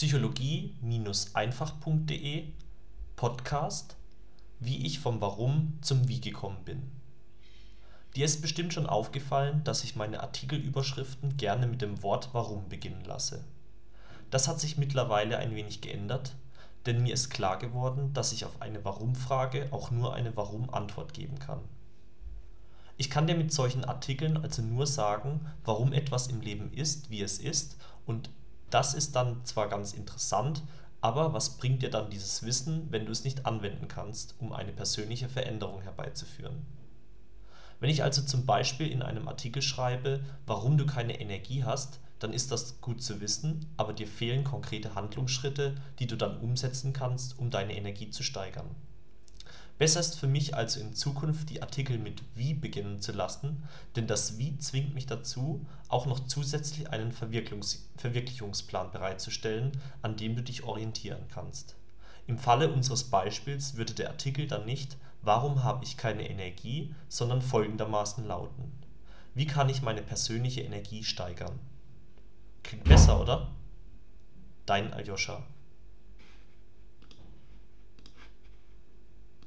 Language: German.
psychologie-einfach.de Podcast Wie ich vom Warum zum Wie gekommen bin. Dir ist bestimmt schon aufgefallen, dass ich meine Artikelüberschriften gerne mit dem Wort Warum beginnen lasse. Das hat sich mittlerweile ein wenig geändert, denn mir ist klar geworden, dass ich auf eine Warum-Frage auch nur eine Warum-Antwort geben kann. Ich kann dir mit solchen Artikeln also nur sagen, warum etwas im Leben ist, wie es ist und das ist dann zwar ganz interessant, aber was bringt dir dann dieses Wissen, wenn du es nicht anwenden kannst, um eine persönliche Veränderung herbeizuführen? Wenn ich also zum Beispiel in einem Artikel schreibe, warum du keine Energie hast, dann ist das gut zu wissen, aber dir fehlen konkrete Handlungsschritte, die du dann umsetzen kannst, um deine Energie zu steigern Besser ist für mich also in Zukunft die Artikel mit Wie beginnen zu lassen, denn das Wie zwingt mich dazu, auch noch zusätzlich einen Verwirklichungsplan bereitzustellen, an dem du dich orientieren kannst. Im Falle unseres Beispiels würde der Artikel dann nicht Warum habe ich keine Energie, sondern folgendermaßen lauten: Wie kann ich meine persönliche Energie steigern? Klingt besser, oder? Dein Aljoscha